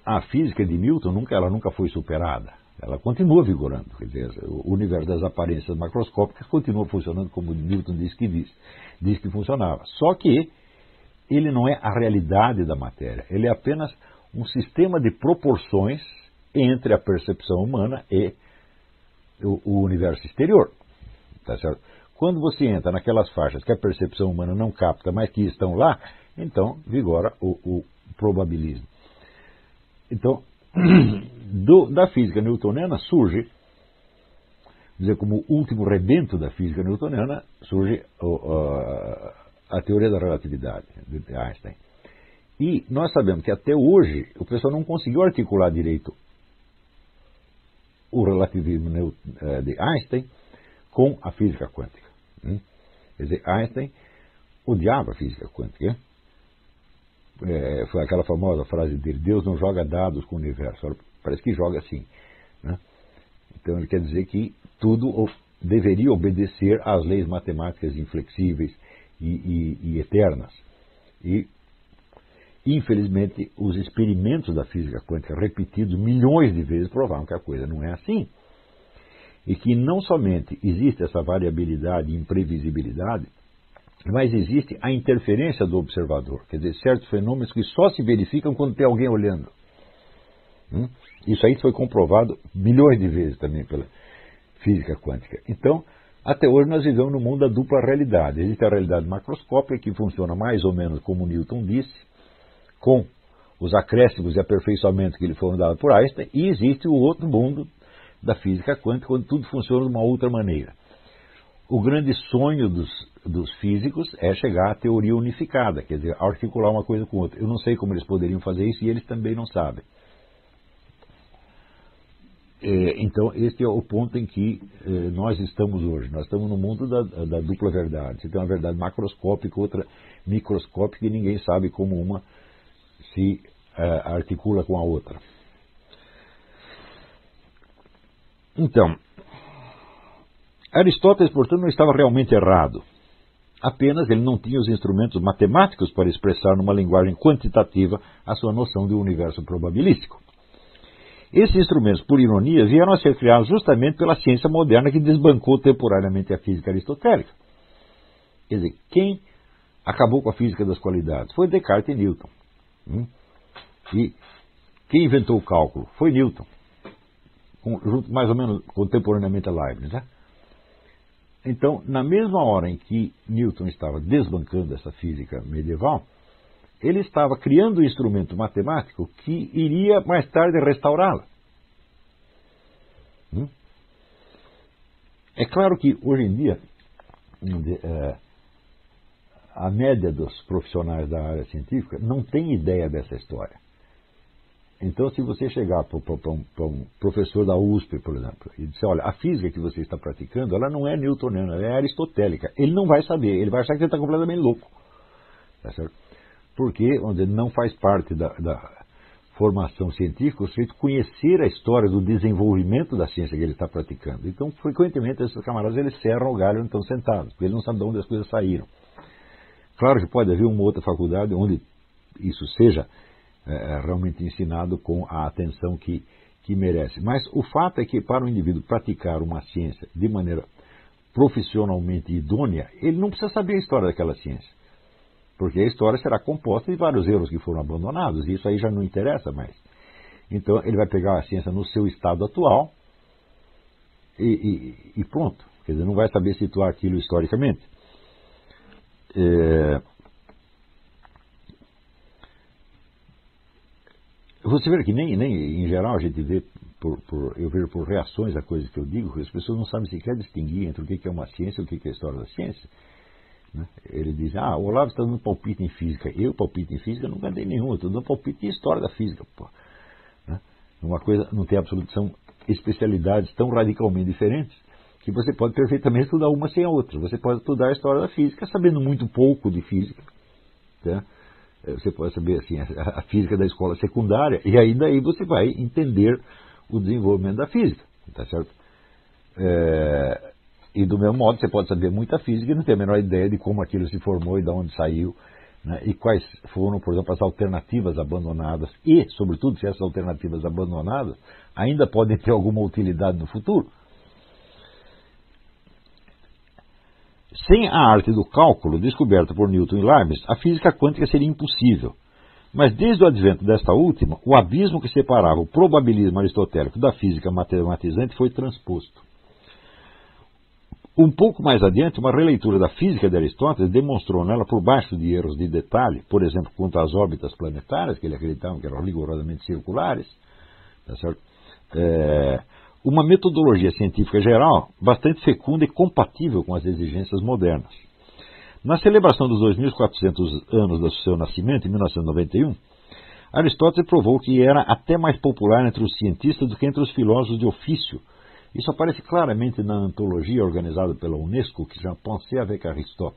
a física de Newton nunca, ela nunca foi superada. Ela continua vigorando. Quer dizer, o universo das aparências macroscópicas continua funcionando como Newton disse que diz, diz que funcionava. Só que ele não é a realidade da matéria, ele é apenas um sistema de proporções entre a percepção humana e o, o universo exterior. Tá certo? Quando você entra naquelas faixas que a percepção humana não capta, mas que estão lá, então vigora o, o probabilismo. Então, (clears throat) do, da física newtoniana surge, dizer, como último rebento da física newtoniana, surge a, a teoria da relatividade de Einstein. E nós sabemos que até hoje o pessoal não conseguiu articular direito o relativismo eh, de Einstein com a física quântica. Hum? Quer dizer, Einstein odiava a física quântica. É, foi aquela famosa frase dele: Deus não joga dados com o universo. Parece que joga assim. Né? Então ele quer dizer que tudo deveria obedecer às leis matemáticas inflexíveis e, e, e eternas. E Infelizmente, os experimentos da física quântica repetidos milhões de vezes provaram que a coisa não é assim. E que não somente existe essa variabilidade e imprevisibilidade, mas existe a interferência do observador. Quer dizer, certos fenômenos que só se verificam quando tem alguém olhando. Hum? Isso aí foi comprovado milhões de vezes também pela física quântica. Então, até hoje nós vivemos no mundo da dupla realidade. Existe a realidade macroscópica, que funciona mais ou menos como Newton disse, com os acréscimos e aperfeiçoamentos que lhe foram dados por Einstein, e existe o outro mundo da física quântica, quando tudo funciona de uma outra maneira. O grande sonho dos, dos físicos é chegar à teoria unificada, quer dizer, articular uma coisa com outra. Eu não sei como eles poderiam fazer isso e eles também não sabem. É, então, este é o ponto em que é, nós estamos hoje. Nós estamos no mundo da, da dupla verdade. Você tem uma verdade macroscópica, outra microscópica, e ninguém sabe como uma se uh, articula com a outra. Então, Aristóteles, portanto, não estava realmente errado. Apenas ele não tinha os instrumentos matemáticos para expressar numa linguagem quantitativa a sua noção de um universo probabilístico. Esses instrumentos, por ironia, vieram a ser criados justamente pela ciência moderna que desbancou temporariamente a física aristotélica. Quer dizer, quem acabou com a física das qualidades? Foi Descartes e Newton. Hum? E quem inventou o cálculo? Foi Newton, mais ou menos contemporaneamente a Leibniz. Né? Então, na mesma hora em que Newton estava desbancando essa física medieval, ele estava criando um instrumento matemático que iria mais tarde restaurá-la. Hum? É claro que hoje em dia, é, a média dos profissionais da área científica não tem ideia dessa história. Então, se você chegar para um, um, professor da USP, por exemplo, e disser, olha, a física que você está praticando, ela não é newtoniana, ela é aristotélica. Ele não vai saber, ele vai achar que você está completamente louco. Tá certo? Porque, dizer, não faz parte da, da formação científica o sujeito conhecer a história do desenvolvimento da ciência que ele está praticando. Então, frequentemente, esses camaradas eles cerram o galho onde estão sentados, porque eles não sabem de onde as coisas saíram. Claro que pode haver uma outra faculdade onde isso seja é, é, realmente ensinado com a atenção que, que merece. Mas o fato é que para o indivíduo praticar uma ciência de maneira profissionalmente idônea, ele não precisa saber a história daquela ciência. Porque a história será composta de vários erros que foram abandonados, e isso aí já não interessa mais. Então ele vai pegar a ciência no seu estado atual e, e, e pronto. Quer dizer, não vai saber situar aquilo historicamente. É, Você vê que nem, nem em geral a gente vê, por, por, eu vejo por reações a coisas que eu digo, que as pessoas não sabem sequer distinguir entre o que é uma ciência e o que é a história da ciência. Né? Ele diz, ah, o Olavo está dando palpite em física. Eu, palpite em física, nunca dei nenhum, eu estou dando palpite em história da física. Pô. Né? Uma coisa não tem absolução especialidades tão radicalmente diferentes que você pode perfeitamente estudar uma sem a outra. Você pode estudar a história da física sabendo muito pouco de física. Tá? É, você pode saber assim, a, física da escola secundária, e aí daí você vai entender o desenvolvimento da física, tá certo? É, e do mesmo modo você pode saber muita física e não ter a menor ideia de como aquilo se formou e de onde saiu, né, e quais foram, por exemplo, as alternativas abandonadas, e, sobretudo, se essas alternativas abandonadas ainda podem ter alguma utilidade no futuro. Sem a arte do cálculo, descoberta por Newton e Leibniz, a física quântica seria impossível. Mas desde o advento desta última, o abismo que separava o probabilismo aristotélico da física matematizante foi transposto. Um pouco mais adiante, uma releitura da física de Aristóteles demonstrou nela, por baixo de erros de detalhe, por exemplo, quanto às órbitas planetárias, que ele acreditava que eram rigorosamente circulares, tá é, uma metodologia científica geral bastante fecunda e compatível com as exigências modernas. Na celebração dos 2.400 anos do seu nascimento, em 1991, Aristóteles provou que era até mais popular entre os cientistas do que entre os filósofos de ofício. Isso aparece claramente na antologia organizada pela Unesco, que já Pensée avec Aristote.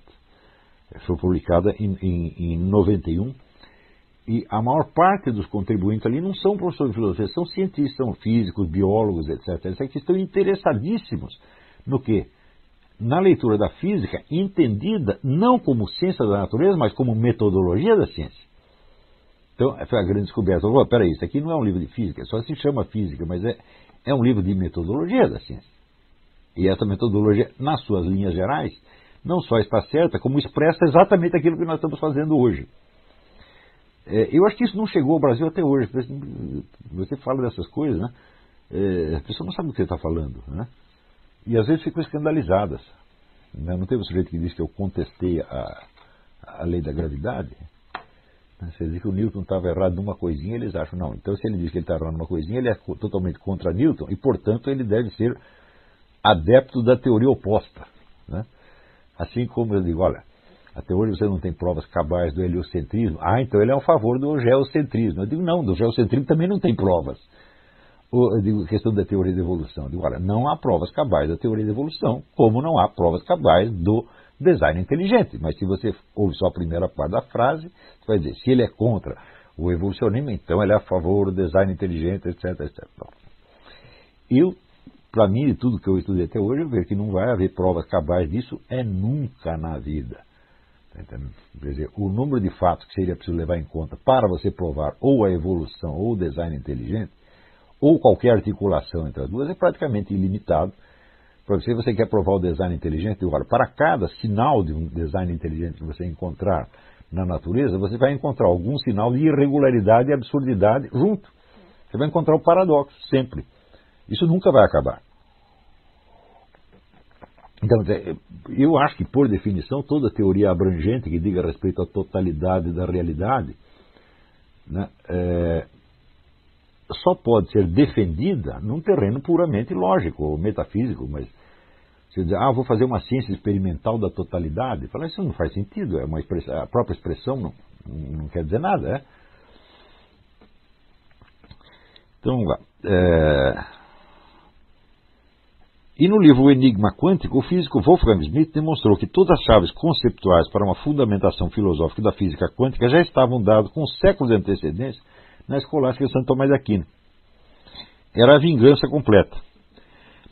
Foi publicada em, em, em 91 e a maior parte dos contribuintes ali não são professores de filosofia, são cientistas, são físicos, biólogos, etc. Eles que estão interessadíssimos no que? Na leitura da física, entendida não como ciência da natureza, mas como metodologia da ciência. Então, foi a grande descoberta. Oh, peraí, isso aqui não é um livro de física, só se chama física, mas é, é um livro de metodologia da ciência. E essa metodologia, nas suas linhas gerais, não só está certa, como expressa exatamente aquilo que nós estamos fazendo hoje. É, eu acho que isso não chegou ao Brasil até hoje. Você fala dessas coisas, né? É, a pessoa não sabe do que você está falando, né? E às vezes ficam escandalizadas. Né? Não teve um sujeito que disse que eu contestei a, a lei da gravidade? Né? Você diz que o Newton estava errado numa coisinha, eles acham, não. Então, se ele diz que ele está errado numa coisinha, ele é totalmente contra Newton e, portanto, ele deve ser adepto da teoria oposta. Né? Assim como eu digo, olha, até hoje você não tem provas cabais do heliocentrismo. Ah, então ele é a favor do geocentrismo. Eu digo, não, do geocentrismo também não tem provas. Eu digo, questão da teoria da evolução. Eu digo, olha, não há provas cabais da teoria da evolução, como não há provas cabais do design inteligente. Mas se você ouve só a primeira parte da frase, você vai dizer, se ele é contra o evolucionismo, então ele é a favor do design inteligente, etc, etc. Eu, para mim, de tudo que eu estudei até hoje, eu vejo que não vai haver provas cabais disso, é nunca na vida. Dizer, o número de fatos que seria preciso levar em conta para você provar ou a evolução ou o design inteligente, ou qualquer articulação entre as duas, é praticamente ilimitado. Para você, você quer provar o design inteligente, agora, para cada sinal de um design inteligente que você encontrar na natureza, você vai encontrar algum sinal de irregularidade e absurdidade junto. Você vai encontrar o paradoxo, sempre. Isso nunca vai acabar. Então, eu acho que, por definição, toda teoria abrangente que diga respeito à totalidade da realidade né, é, só pode ser defendida num terreno puramente lógico ou metafísico, mas se dizer, ah, vou fazer uma ciência experimental da totalidade, falar isso não faz sentido, é uma a própria expressão não, não quer dizer nada, é? Então vamos. É... E no livro O Enigma Quântico, o físico Wolfgang Schmidt demonstrou que todas as chaves conceptuais para uma fundamentação filosófica da física quântica já estavam dadas com séculos de antecedência na escolástica de Santo Tomás de Aquino. Era a vingança completa.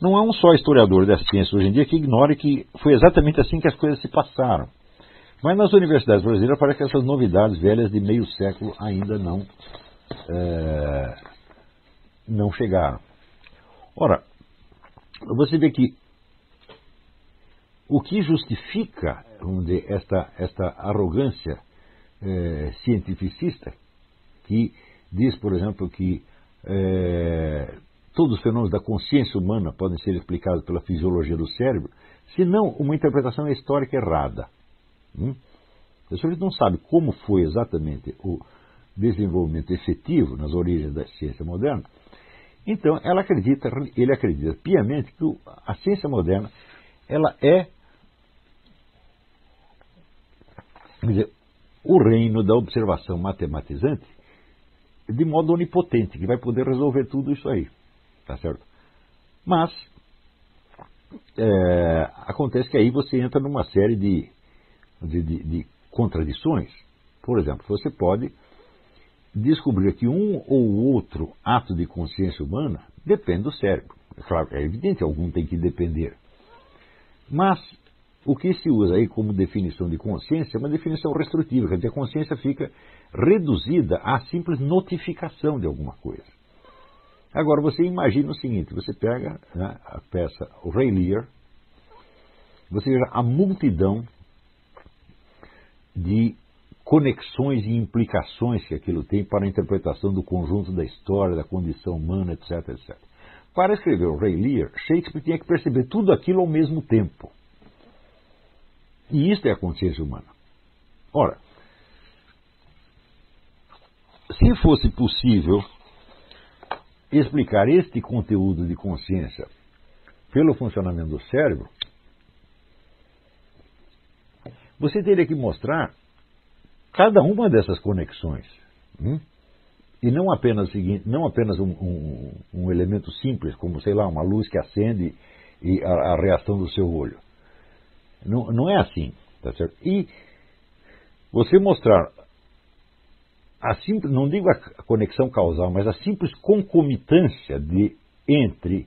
Não há um só historiador da ciência hoje em dia que ignore que foi exatamente assim que as coisas se passaram. Mas nas universidades brasileiras parece que essas novidades velhas de meio século ainda não, é, não chegaram. Ora, você vê que o que justifica esta, esta arrogância é, cientificista, que diz, por exemplo, que é, todos os fenômenos da consciência humana podem ser explicados pela fisiologia do cérebro, se não uma interpretação histórica errada. Hum? A pessoa não sabe como foi exatamente o desenvolvimento efetivo nas origens da ciência moderna, então, ela acredita, ele acredita piamente que a ciência moderna ela é dizer, o reino da observação matematizante de modo onipotente, que vai poder resolver tudo isso aí. Tá certo? Mas é, acontece que aí você entra numa série de, de, de, de contradições. Por exemplo, você pode descobrir que um ou outro ato de consciência humana depende do cérebro. É claro, é evidente, algum tem que depender. Mas o que se usa aí como definição de consciência é uma definição restritiva, quer dizer, a consciência fica reduzida à simples notificação de alguma coisa. Agora, você imagina o seguinte: você pega né, a peça Rei Lear, você veja a multidão de conexões e implicações que aquilo tem para a interpretação do conjunto da história, da condição humana, etc, etc. Para escrever o Rei Lear, Shakespeare tinha que perceber tudo aquilo ao mesmo tempo. E isto é a consciência humana. Ora, se fosse possível explicar este conteúdo de consciência pelo funcionamento do cérebro, você teria que mostrar cada uma dessas conexões. Hum? E não apenas, não apenas um, um, um, elemento simples, como, sei lá, uma luz que acende e a, a reação do seu olho. Não, não é assim. Tá certo? E você mostrar a simples, não digo a conexão causal, mas a simples concomitância de, entre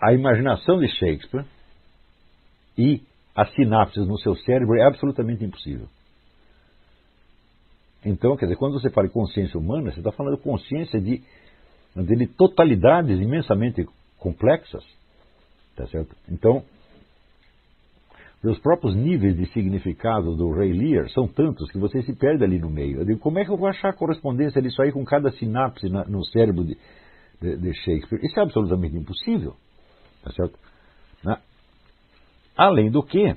a imaginação de Shakespeare e as sinapses no seu cérebro é absolutamente impossível. Então, quer dizer, quando você fala de consciência humana, você está falando de consciência de, de totalidades imensamente complexas. Tá certo? Então, os próprios níveis de significado do Ray Lear são tantos que você se perde ali no meio. Eu digo, como é que eu vou achar a correspondência disso aí com cada sinapse na, no cérebro de, de, de, Shakespeare? Isso é absolutamente impossível. Tá certo? Além do que,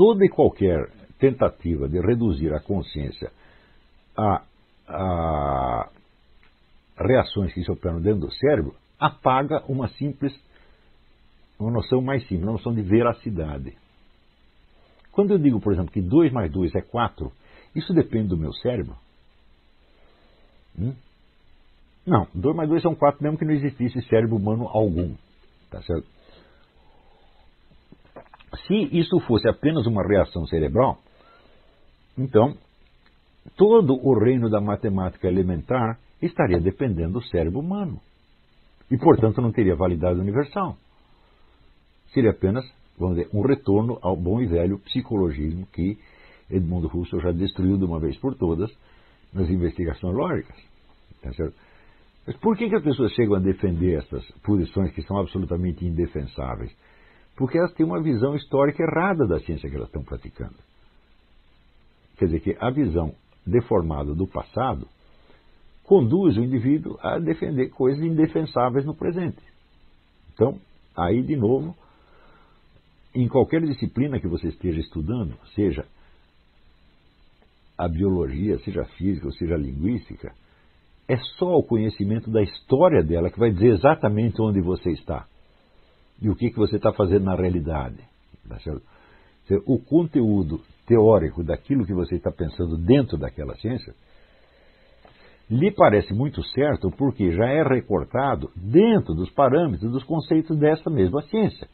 toda e qualquer tentativa de reduzir a consciência a, a reações que se operam dentro do cérebro apaga uma simples, uma noção mais simples, uma noção de veracidade. Quando eu digo, por exemplo, que 2 mais 2 é 4, isso depende do meu cérebro? Hum? Não, 2 mais 2 são 4 mesmo que não existisse cérebro humano algum. Tá certo? Se isso fosse apenas uma reação cerebral, então todo o reino da matemática elementar estaria dependendo do cérebro humano. E, portanto, não teria validade universal. Seria apenas, vamos dizer, um retorno ao bom e velho psicologismo que Edmundo Husserl já destruiu de uma vez por todas nas investigações lógicas. Tá Mas por que, que as pessoas chegam a defender essas posições que são absolutamente indefensáveis? Porque elas têm uma visão histórica errada da ciência que elas estão praticando. Quer dizer que a visão deformada do passado conduz o indivíduo a defender coisas indefensáveis no presente. Então, aí de novo, em qualquer disciplina que você esteja estudando, seja a biologia, seja a física ou seja a linguística, é só o conhecimento da história dela que vai dizer exatamente onde você está e o que, que você está fazendo na realidade. Tá O conteúdo teórico daquilo que você está pensando dentro daquela ciência lhe parece muito certo porque já é recortado dentro dos parâmetros, dos conceitos dessa mesma ciência.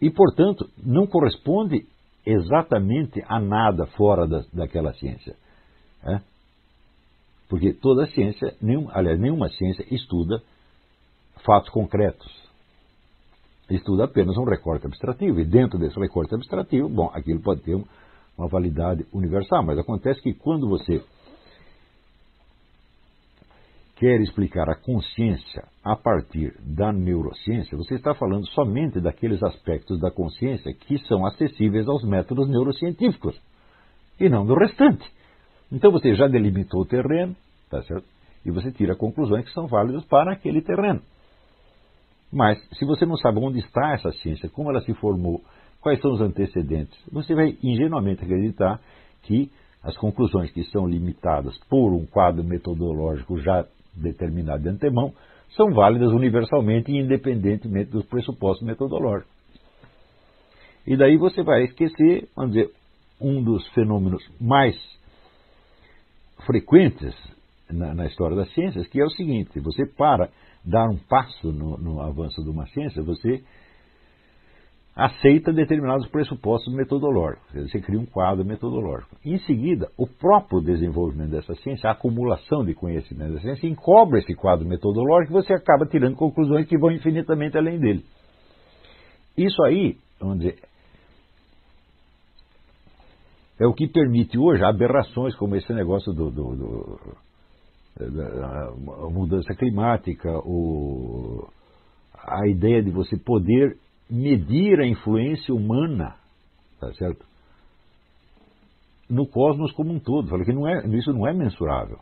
E, portanto, não corresponde exatamente a nada fora da, daquela ciência. É? Porque toda ciência, nenhum, aliás, nenhuma ciência estuda fatos concretos. Estuda apenas um recorte abstrativo. E dentro desse recorte abstrativo, bom, aquilo pode ter uma validade universal. Mas acontece que quando você quer explicar a consciência a partir da neurociência, você está falando somente daqueles aspectos da consciência que são acessíveis aos métodos neurocientíficos e não do restante. Então você já delimitou o terreno, tá certo? E você tira conclusões que são válidas para aquele terreno. Mas, se você não sabe onde está essa ciência, como ela se formou, quais são os antecedentes, você vai ingenuamente acreditar que as conclusões que são limitadas por um quadro metodológico já determinado de antemão são válidas universalmente e independentemente dos pressupostos metodológicos. E daí você vai esquecer, vamos dizer, um dos fenômenos mais frequentes na, na, história das ciências, que é o seguinte: você para dar um passo no, no avanço de uma ciência, você aceita determinados pressupostos metodológicos, você cria um quadro metodológico. Em seguida, o próprio desenvolvimento dessa ciência, a acumulação de conhecimento da ciência, encobre esse quadro metodológico e você acaba tirando conclusões que vão infinitamente além dele. Isso aí, vamos dizer, é o que permite hoje aberrações como esse negócio do, do, do da mudança climática, o, a ideia de você poder medir a influência humana, tá certo? No cosmos como um todo. Falei que não é, isso não é mensurável.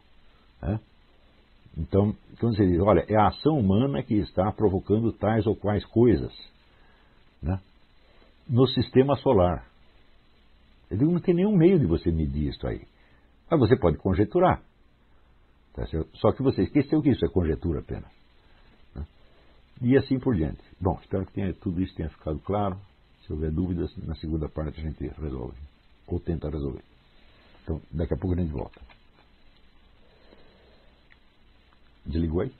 Né? Então, quando você diz, olha, é a ação humana que está provocando tais ou quais coisas né? no sistema solar. Eu digo, não tem nenhum meio de você medir isso aí. Mas você pode conjecturar. Tá Só que você esqueceu que isso é conjectura apenas. Né? E assim por diante. Bom, espero que tenha, tudo isso tenha ficado claro. Se houver dúvidas, na segunda parte a gente resolve. Ou tenta resolver. Então, daqui a pouco a gente volta. Desligou aí?